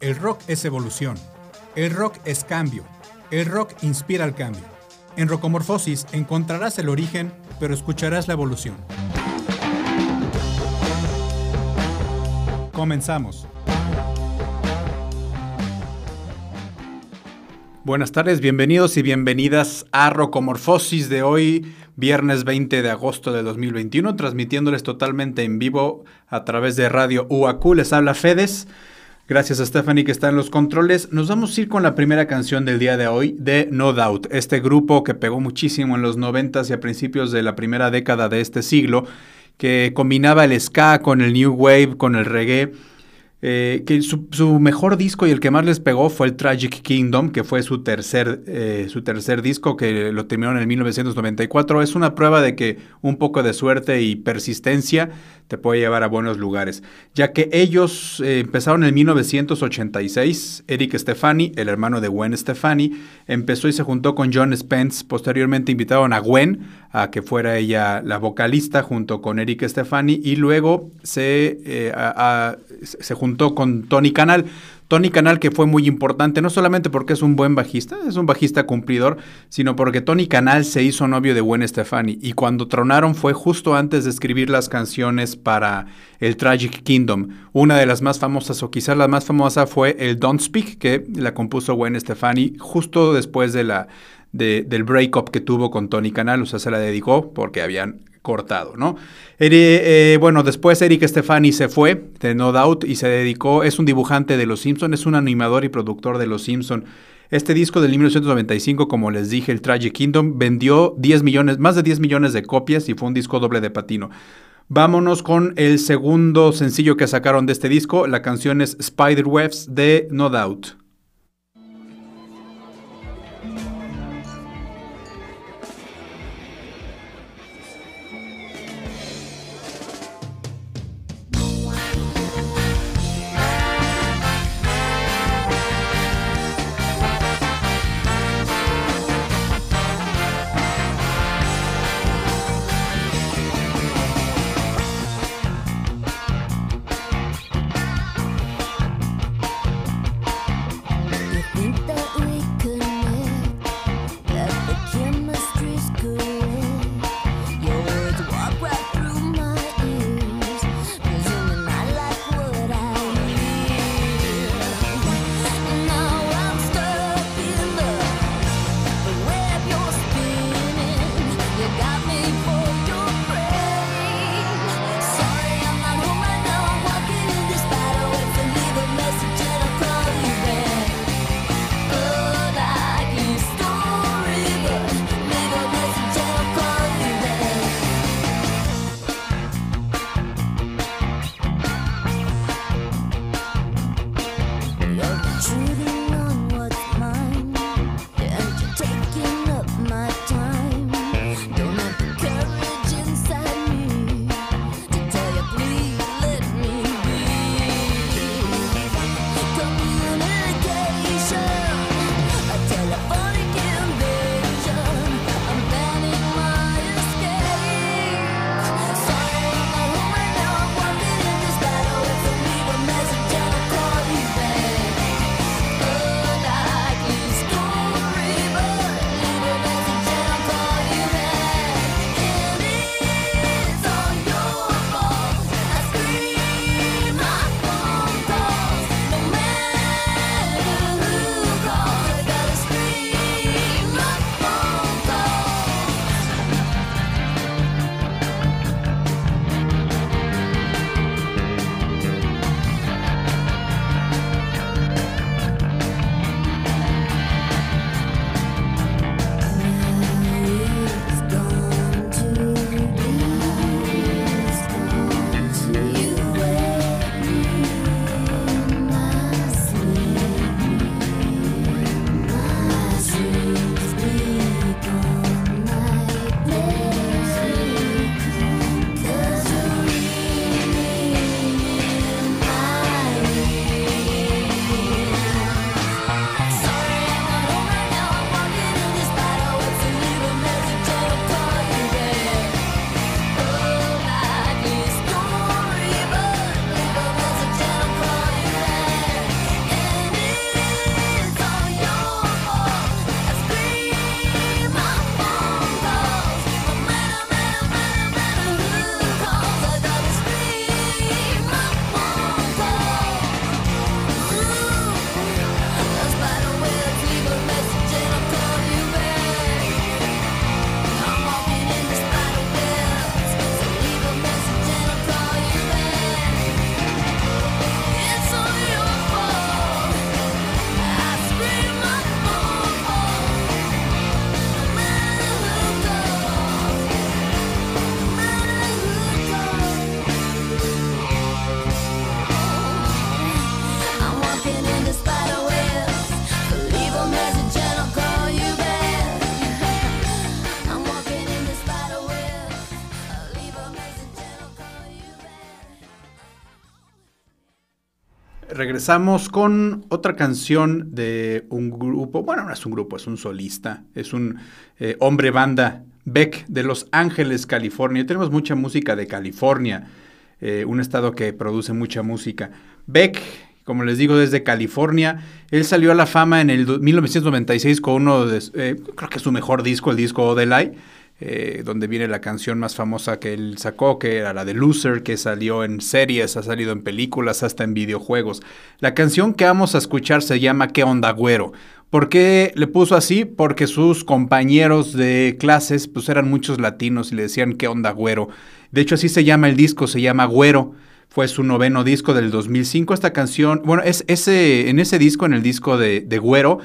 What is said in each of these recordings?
El rock es evolución. El rock es cambio. El rock inspira al cambio. En Rocomorfosis encontrarás el origen, pero escucharás la evolución. Comenzamos. Buenas tardes, bienvenidos y bienvenidas a Rocomorfosis de hoy, viernes 20 de agosto de 2021, transmitiéndoles totalmente en vivo a través de Radio UAQ. Les habla Fedes. Gracias a Stephanie que está en los controles. Nos vamos a ir con la primera canción del día de hoy de No Doubt, este grupo que pegó muchísimo en los 90 y a principios de la primera década de este siglo, que combinaba el ska con el new wave, con el reggae eh, que su, mejor disco y el que más les pegó fue el Tragic Kingdom, que fue su tercer, eh, su tercer disco, que lo terminaron en 1994. Es una prueba de que un poco de suerte y persistencia te puede llevar a buenos lugares, ya que ellos eh, empezaron en 1986. Eric Stefani, el hermano de Gwen Stefani, empezó y se juntó con John Spence. Posteriormente invitaron a Gwen a que fuera ella la vocalista junto con Eric Stefani y luego se, se juntó juntó con Tony Canal. Tony Canal que fue muy importante, no solamente porque es un buen bajista, es un bajista cumplidor, sino porque Tony Canal se hizo novio de Gwen Stefani y cuando tronaron fue justo antes de escribir las canciones para el Tragic Kingdom. Una de las más famosas o quizás la más famosa fue el Don't Speak que la compuso Gwen Stefani justo después de la, del breakup que tuvo con Tony Canal, o sea, se la dedicó porque habían cortado, ¿no? Eh, bueno, después Eric Stefani se fue de No Doubt y se dedicó, es un dibujante de Los Simpson, es un animador y productor de Los Simpson. Este disco del 1995, como les dije, el Tragic Kingdom, vendió 10 millones, más de 10 millones de copias y fue un disco doble de patino. Vámonos con el segundo sencillo que sacaron de este disco. La canción es Spiderwebs de No Doubt. Regresamos con otra canción de un grupo, bueno, no es un grupo, es un solista, es un eh, hombre banda, Beck, de Los Ángeles, California. Tenemos mucha música de California, eh, un estado que produce mucha música. Beck, como les digo, desde California. Él salió a la fama en el 1996 con uno de, eh, creo que es su mejor disco, el disco Odelay. Eh, donde viene la canción más famosa que él sacó, que era la de Loser, que salió en series, ha salido en películas, hasta en videojuegos. La canción que vamos a escuchar se llama ¿Qué onda, güero? ¿Por qué le puso así? Porque sus compañeros de clases pues eran muchos latinos y le decían ¿Qué onda, güero? De hecho así se llama el disco, se llama Güero. Fue su noveno disco del 2005. Esta canción, bueno, es ese, en ese disco, en el disco de, de Güero,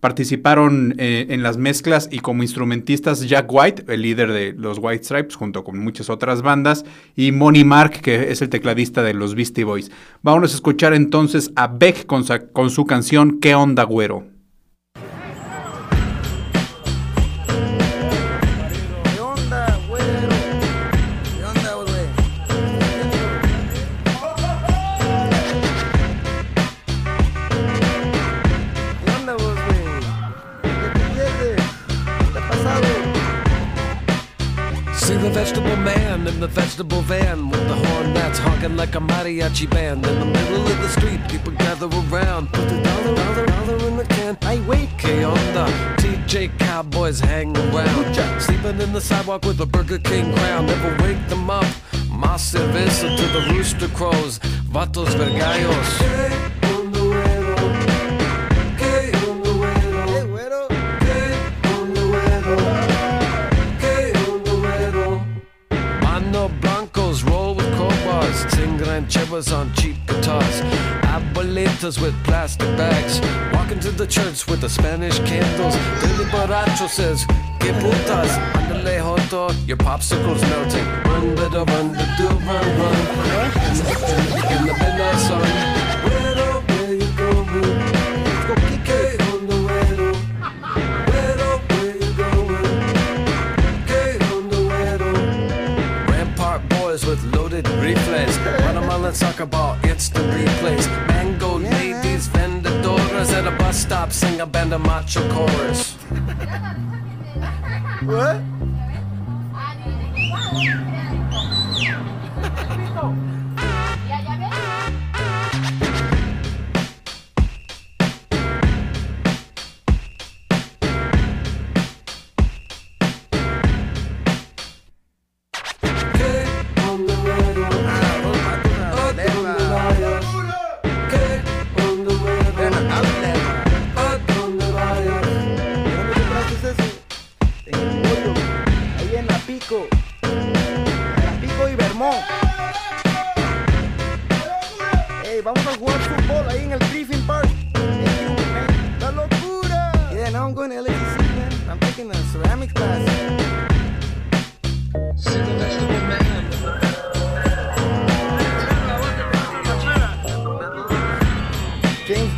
Participaron eh, en las mezclas y como instrumentistas Jack White, el líder de los White Stripes, junto con muchas otras bandas, y Money Mark, que es el tecladista de los Beastie Boys. Vamos a escuchar entonces a Beck con, con su canción ¿Qué onda, güero? Vegetable van with the horn that's honking like a mariachi band. In the middle of the street, people gather around. Put the dollar, dollar, dollar in the can. I wait, K on the TJ Cowboys hang around. Sleeping in the sidewalk with a Burger King crown. Never wake them up. Más cerveza to the rooster crows. Vatos vergallos. Rancheros on cheap guitars, abuelitas with plastic bags, walking to the church with the Spanish candles. Billy Borracho says, Que putas, andale joto, your popsicle's melting. Run, better run, do run, run. In the midnight sun. Let's talk about instant replays. Mango yeah. ladies, vendedoras at a bus stop sing a band of macho chorus. what?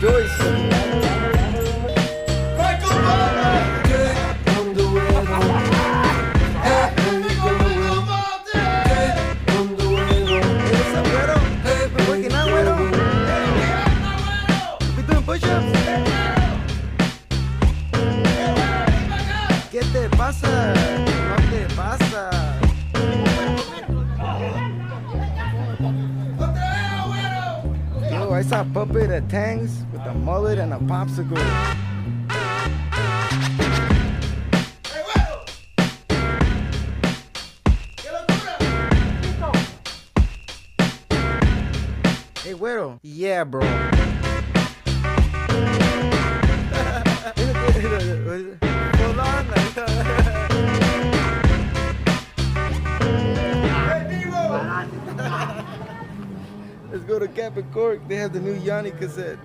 dois. A popsicle. Hey, güero. Yeah, bro. Let's go to Cap and Cork. They have the new Yanni cassette.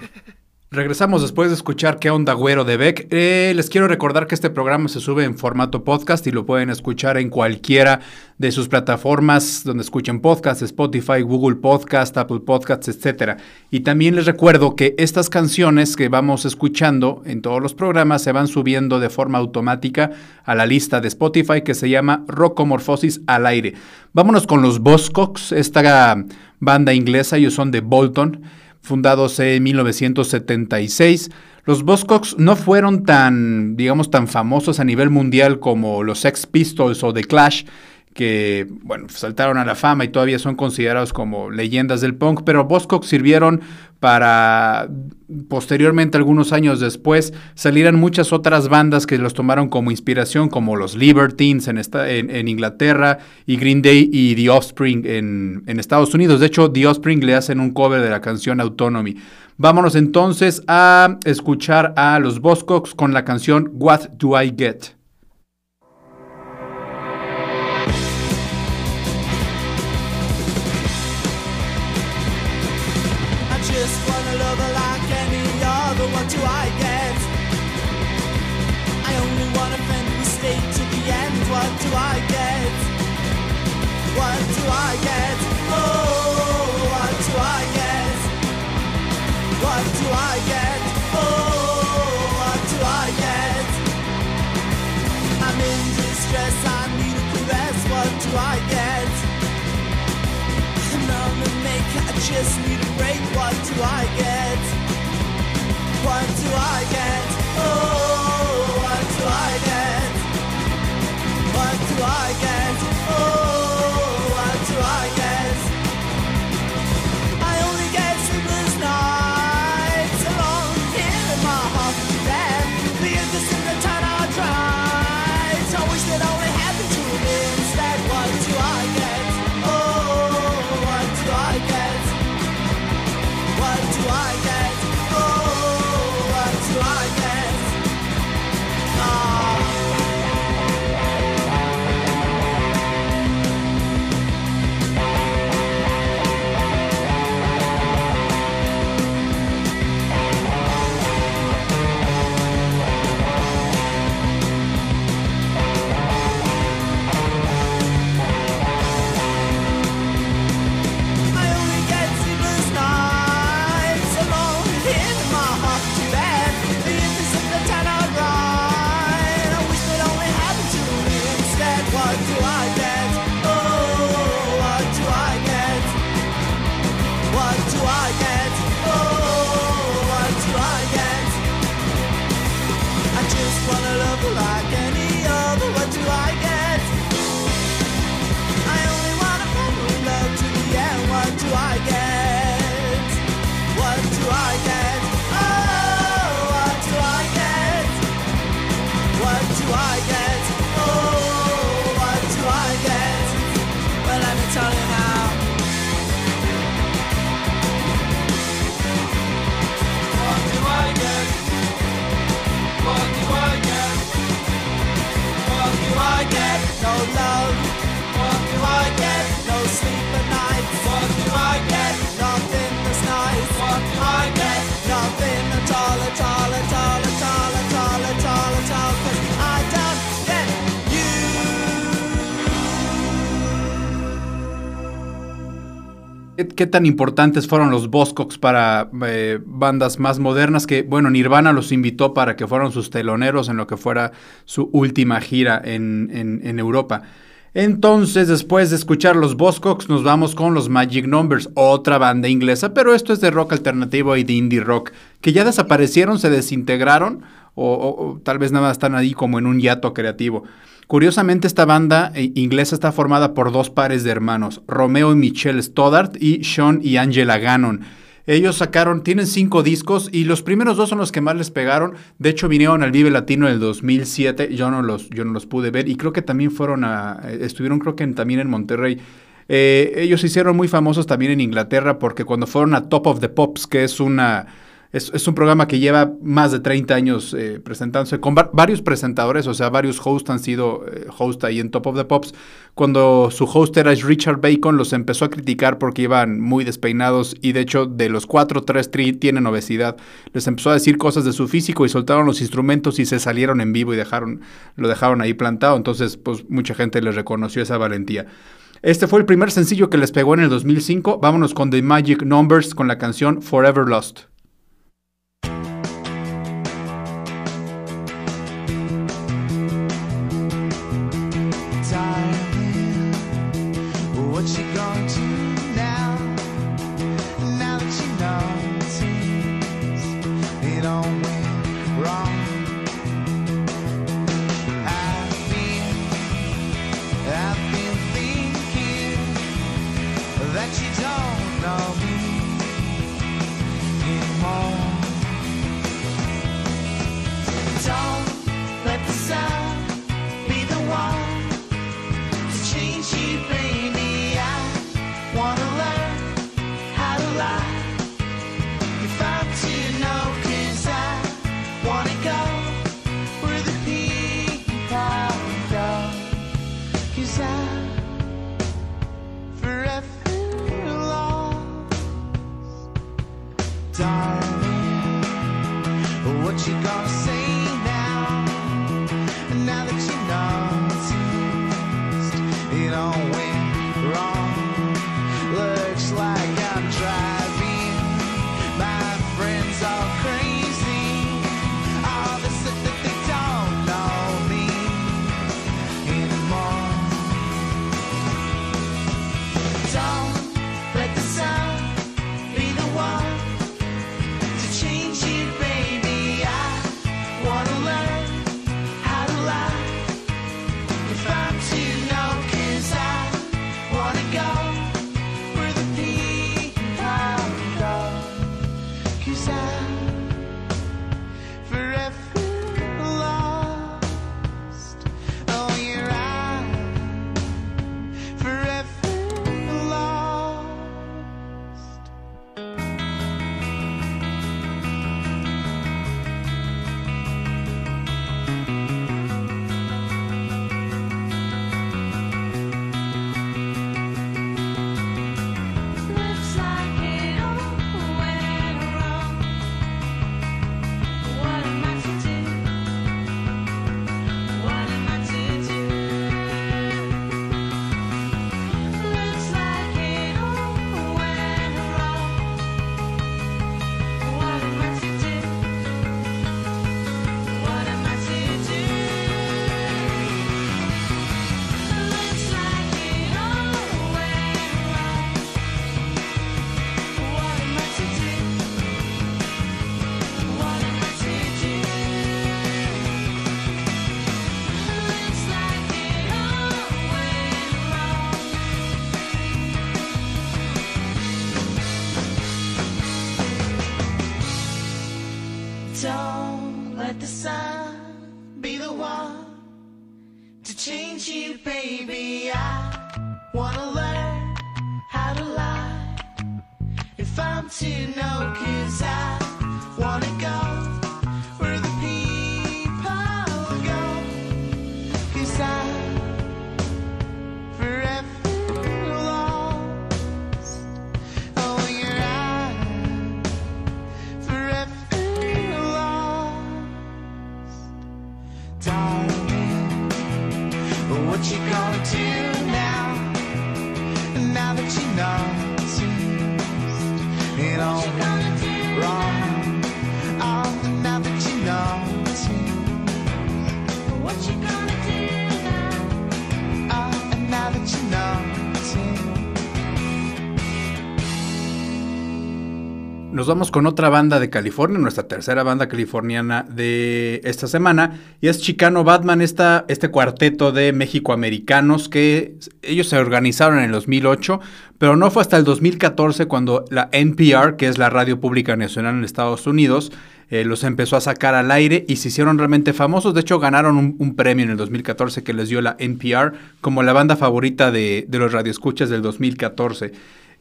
Regresamos después de escuchar qué onda güero de Beck. Eh, les quiero recordar que este programa se sube en formato podcast y lo pueden escuchar en cualquiera de sus plataformas donde escuchen podcast, Spotify, Google Podcast, Apple Podcasts, etc. Y también les recuerdo que estas canciones que vamos escuchando en todos los programas se van subiendo de forma automática a la lista de Spotify que se llama Rocomorfosis al aire. Vámonos con los Buzzcocks, esta banda inglesa, ellos son de Bolton fundados en 1976. Los Buzzcocks no fueron tan, digamos, tan famosos a nivel mundial como los Sex Pistols o The Clash, que, bueno, saltaron a la fama y todavía son considerados como leyendas del punk, pero Buzzcocks sirvieron para posteriormente, algunos años después, salieran muchas otras bandas que los tomaron como inspiración, como los Libertines en, en, Inglaterra y Green Day y The Offspring en, en, Estados Unidos. De hecho, The Offspring le hacen un cover de la canción Autonomy. Vámonos entonces a escuchar a los Buzzcocks con la canción What Do I Get? do I get? I only want a friend who stayed to the end. What do I get? What do I get? Oh, what do I get? What do I get? Oh, what do I get? I'm in distress, I need a caress. What do I get? I'm on the make, I just need a break. What do I get? What do I get? ¿Qué, tan importantes fueron los Buzzcocks para eh, bandas más modernas? Que, bueno, Nirvana los invitó para que fueran sus teloneros en lo que fuera su última gira en, en- Europa. Entonces, después de escuchar los Buzzcocks, nos vamos con los Magic Numbers, otra banda inglesa, pero esto es de rock alternativo y de indie rock, que ya desaparecieron, se desintegraron, o, tal vez nada están ahí como en un hiato creativo. Curiosamente, esta banda eh, inglesa está formada por dos pares de hermanos, Romeo y Michelle Stoddart y Sean y Angela Gannon. Ellos sacaron, tienen cinco discos y los primeros dos son los que más les pegaron. De hecho, vinieron al Vive Latino en el 2007. Yo no los, yo no los pude ver y creo que también fueron a, eh, estuvieron creo que también en Monterrey. Eh, ellos se hicieron muy famosos también en Inglaterra porque cuando fueron a Top of the Pops, que es una Es, un programa que lleva más de 30 años eh, presentándose con varios presentadores, o sea, varios hosts han sido eh, host ahí en Top of the Pops. Cuando su host era Richard Bacon, los empezó a criticar porque iban muy despeinados y de hecho de los cuatro, tres tienen obesidad. Les empezó a decir cosas de su físico y soltaron los instrumentos y se salieron en vivo y dejaron, lo dejaron ahí plantado. Entonces, pues mucha gente les reconoció esa valentía. Este fue el primer sencillo que les pegó en el 2005. Vámonos con The Magic Numbers con la canción Forever Lost. want to know, cause I wanna go. Nos vamos con otra banda de California, nuestra tercera banda californiana de esta semana, y es Chicano Batman, esta, este cuarteto de México-americanos que ellos se organizaron en el 2008, pero no fue hasta el 2014 cuando la NPR, que es la radio pública nacional en Estados Unidos, eh, los empezó a sacar al aire y se hicieron realmente famosos. De hecho, ganaron un, premio en el 2014 que les dio la NPR como la banda favorita de, de los radioescuchas del 2014.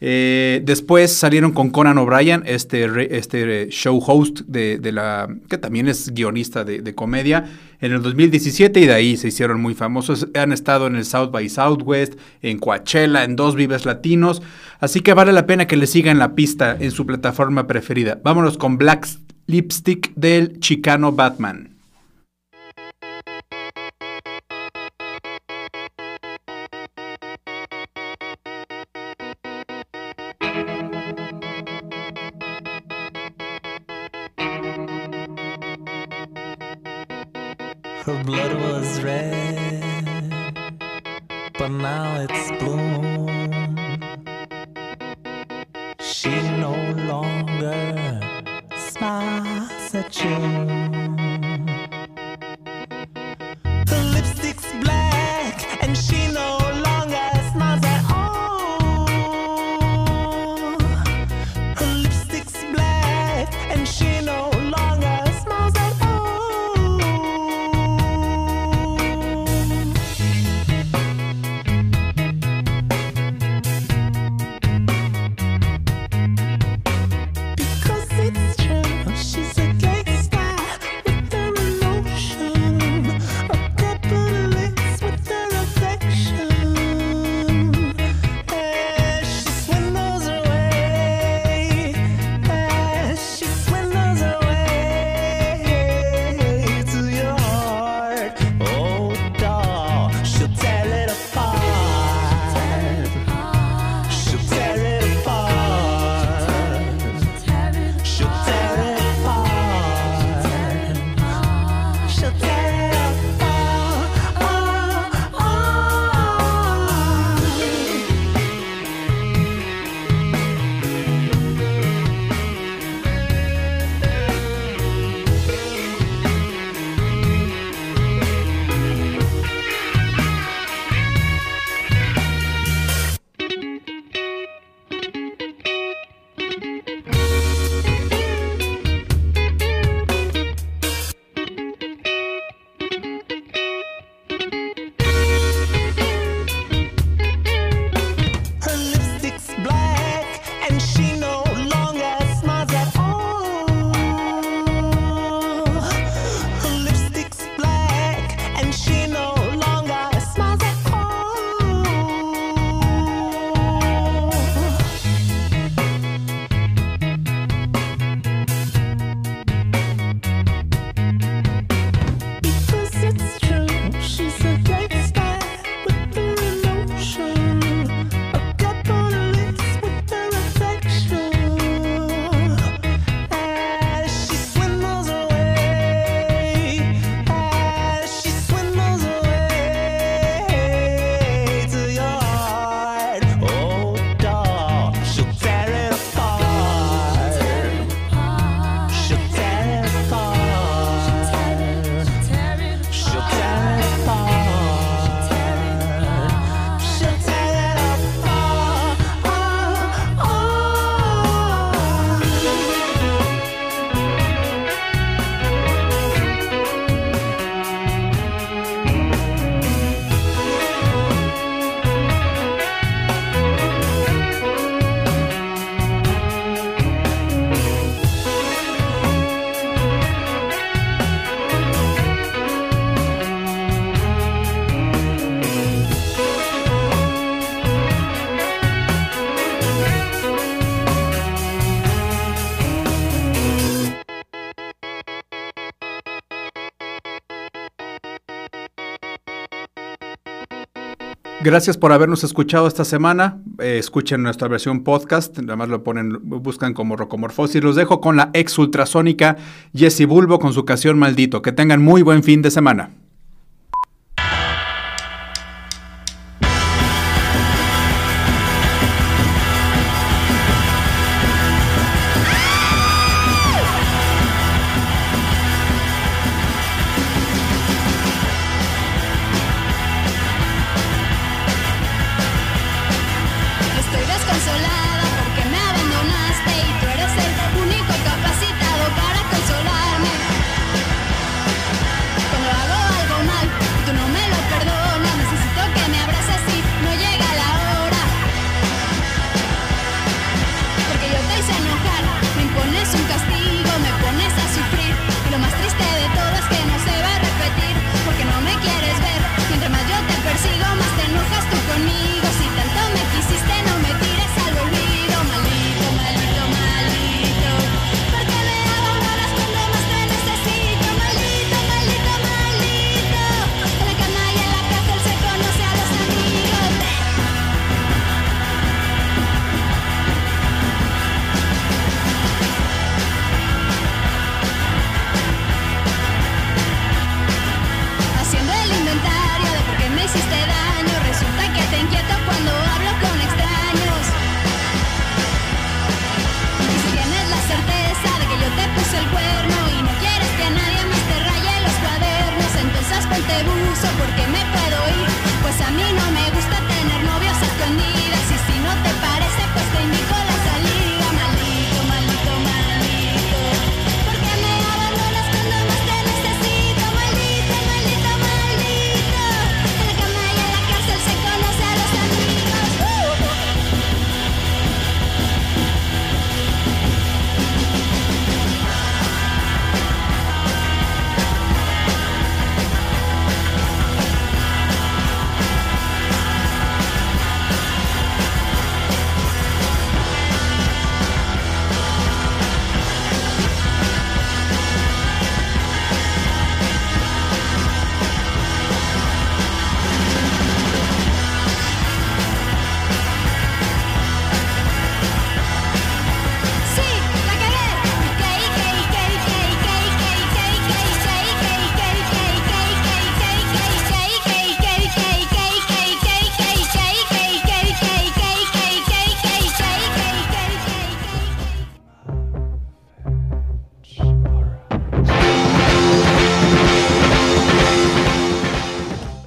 Eh, después salieron con Conan O'Brien, este, este show host de, de la que también es guionista de, de comedia, en el 2017 y de ahí se hicieron muy famosos. Han estado en el South by Southwest, en Coachella, en dos Vives Latinos, así que vale la pena que le sigan la pista en su plataforma preferida. Vámonos con Black Lipstick del Chicano Batman. Her blood was red, but now it's blue. Gracias por habernos escuchado esta semana. Eh, escuchen nuestra versión podcast. Nada más lo ponen, buscan como Rocomorfosis. Los dejo con la ex ultrasónica Jessie Bulbo con su canción Maldito. Que tengan muy buen fin de semana.